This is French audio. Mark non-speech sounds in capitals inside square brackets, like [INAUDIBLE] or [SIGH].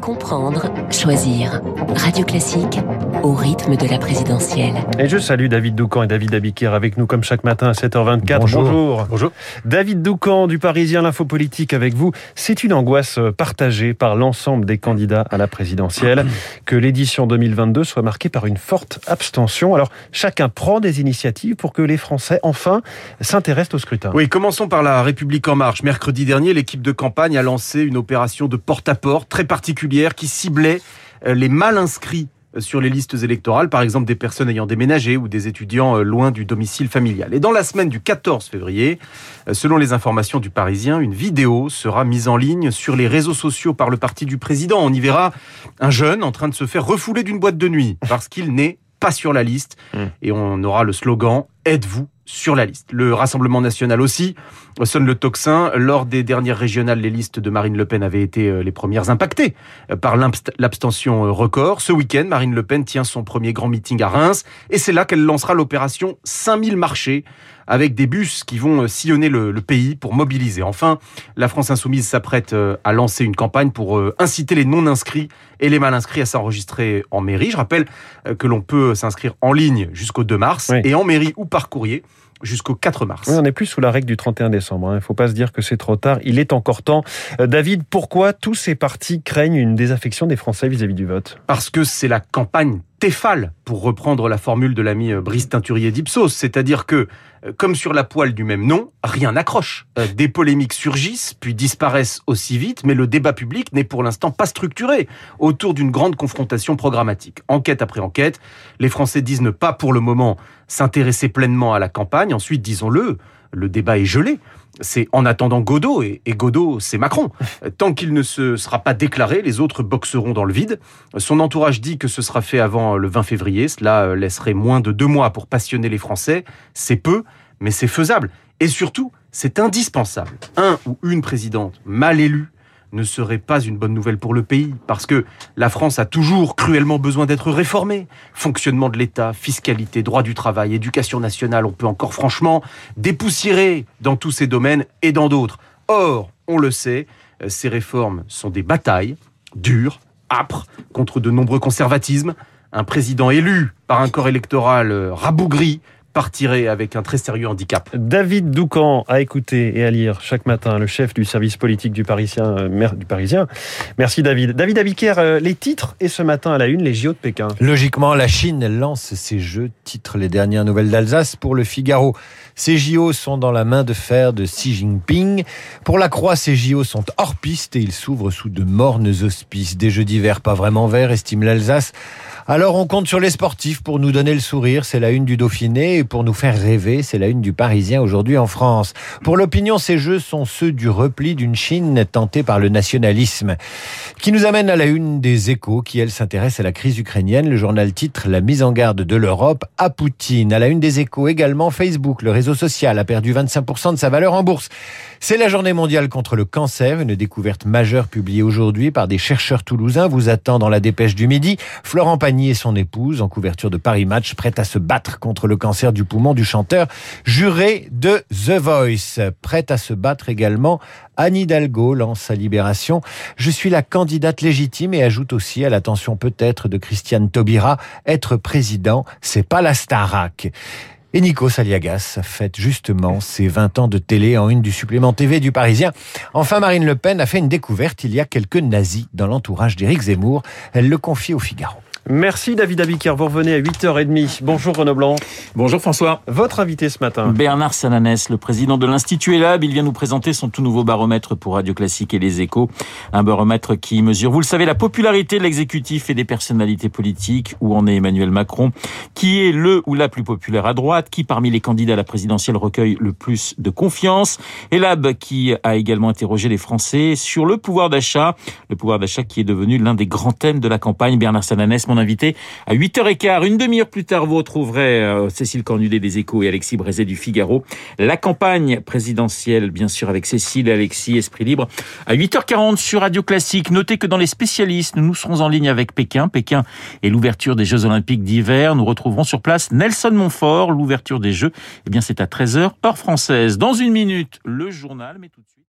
Comprendre, choisir. Radio Classique au rythme de la présidentielle. Et je salue David Doucan et David Abiquière avec nous comme chaque matin à 7h24. Bonjour. Bonjour. David Doucan du Parisien L'Info Politique avec vous. C'est une angoisse partagée par l'ensemble des candidats à la présidentielle que l'édition 2022 soit marquée par une forte abstention. Alors chacun prend des initiatives pour que les Français enfin s'intéressent au scrutin. Oui, commençons par la République en marche. Mercredi dernier, l'équipe de campagne a lancé une opération de porte-à-porte très particulière qui ciblait euh, les mal inscrits sur les listes électorales, par exemple des personnes ayant déménagé ou des étudiants euh, loin du domicile familial. Et dans la semaine du 14 février, euh, selon les informations du Parisien, une vidéo sera mise en ligne sur les réseaux sociaux par le parti du président. On y verra un jeune en train de se faire refouler d'une boîte de nuit parce qu'il n'est pas sur la liste. Mmh. Et on aura le slogan Êtes-vous sur la liste. Le Rassemblement national aussi sonne le tocsin. Lors des dernières régionales, les listes de Marine Le Pen avaient été euh, les premières impactées euh, par l'abstention euh, record. Ce week-end, Marine Le Pen tient son premier grand meeting à Reims et c'est là qu'elle lancera l'opération 5000 marchés avec des bus qui vont sillonner le, le, pays pour mobiliser. Enfin, la France insoumise s'apprête à lancer une campagne pour inciter les non-inscrits et les mal-inscrits à s'enregistrer en mairie. Je rappelle que l'on peut s'inscrire en ligne jusqu'au 2 mars Oui. et en mairie ou par courrier jusqu'au 4 mars. Oui, on n'est plus sous la règle du 31 décembre. hein. Il ne faut pas se dire que c'est trop tard. Il est encore temps. Euh, David, pourquoi tous ces partis craignent une désaffection des Français vis-à-vis du vote? Parce que c'est la campagne Tefal, pour reprendre la formule de l'ami euh, Brice Teinturier d'Ipsos. C'est-à-dire que, euh, comme sur la poêle du même nom, rien n'accroche. Euh, Des polémiques surgissent, puis disparaissent aussi vite, mais le débat public n'est pour l'instant pas structuré autour d'une grande confrontation programmatique. Enquête après enquête, les Français disent ne pas pour le moment s'intéresser pleinement à la campagne. Ensuite, disons-le, le débat est gelé. C'est en attendant Godot, et, et Godot, c'est Macron. [LAUGHS] Tant qu'il ne se sera pas déclaré, les autres boxeront dans le vide. Son entourage dit que ce sera fait avant le 20 février. Cela euh, laisserait moins de deux mois pour passionner les Français. C'est peu, mais c'est faisable. Et surtout, c'est indispensable. Un ou une présidente mal élue ne serait pas une bonne nouvelle pour le pays, parce que la France a toujours cruellement besoin d'être réformée. Fonctionnement de l'État, fiscalité, droit du travail, éducation nationale, on peut encore franchement dépoussiérer dans tous ces domaines et dans d'autres. Or, on le sait, euh, ces réformes sont des batailles dures, âpres, contre de nombreux conservatismes. Un président élu par un corps électoral euh, rabougri partirait avec un très sérieux handicap. David Doucan à écouter et à lire chaque matin, le chef du service politique du Parisien. euh, mer- du Parisien. Merci David. David Abiquière, euh, les titres et ce matin à la une, les JO de Pékin. Logiquement, la Chine lance ses jeux, titre les dernières nouvelles d'Alsace pour le Figaro. Ces JO sont dans la main de fer de Xi Jinping. Pour la Croix, ces JO sont hors piste et ils s'ouvrent sous de mornes auspices. Des jeux d'hiver pas vraiment verts, estime l'Alsace. Alors on compte sur les sportifs pour nous donner le sourire, c'est la une du Dauphiné, et pour nous faire rêver, c'est la une du Parisien aujourd'hui en France. Pour l'opinion, ces jeux sont ceux du repli d'une Chine tentée par le nationalisme. Qui nous amène à la une des échos, qui elle s'intéresse à la crise ukrainienne. Le journal titre La mise en garde de l'Europe à Poutine. À la une des échos également, Facebook, le réseau social, a perdu 25% de sa valeur en bourse. C'est la journée mondiale contre le cancer, une découverte majeure publiée aujourd'hui par des chercheurs toulousains, vous attend dans la dépêche du midi. Florent Pagny et son épouse, en couverture de Paris Match, prête à se battre contre le cancer du poumon du chanteur juré de The Voice. Prête à se battre également, Anne Hidalgo lance sa libération. Je suis la candidate légitime et ajoute aussi à l'attention peut-être de Christiane Taubira, être président, c'est pas la Starac. Et Nico Saliagas fête justement ses 20 ans de télé en une du supplément TV du Parisien. Enfin, Marine Le Pen a fait une découverte. Il y a quelques nazis dans l'entourage d'Éric Zemmour. Elle le confie au Figaro. Merci David Abiquière. Vous revenez à 8h30. Bonjour Renaud Blanc. Bonjour François. Votre invité ce matin. Bernard Sananès, le président de l'Institut Elab, il vient nous présenter son tout nouveau baromètre pour Radio Classique et les Échos. Un baromètre qui mesure, vous le savez, la popularité de l'exécutif et des personnalités politiques. Où en est Emmanuel Macron? Qui est le ou la plus populaire à droite? Qui parmi les candidats à la présidentielle recueille le plus de confiance? Elab qui a également interrogé les Français sur le pouvoir d'achat. Le pouvoir d'achat qui est devenu l'un des grands thèmes de la campagne. Bernard Sananès, mon invité, à 8h15. Une demi-heure plus tard, vous retrouverez euh, Cécile Cornudet des Échos et Alexis Brézet du Figaro. La campagne présidentielle, bien sûr, avec Cécile et Alexis, Esprit Libre. À 8h40 sur Radio Classique. Notez que dans les spécialistes, nous serons en ligne avec Pékin. Pékin et l'ouverture des Jeux Olympiques d'hiver. Nous retrouverons sur place Nelson Montfort. L'ouverture des Jeux, eh bien, c'est à 13h, heure française. Dans une minute, le journal, mais tout de suite.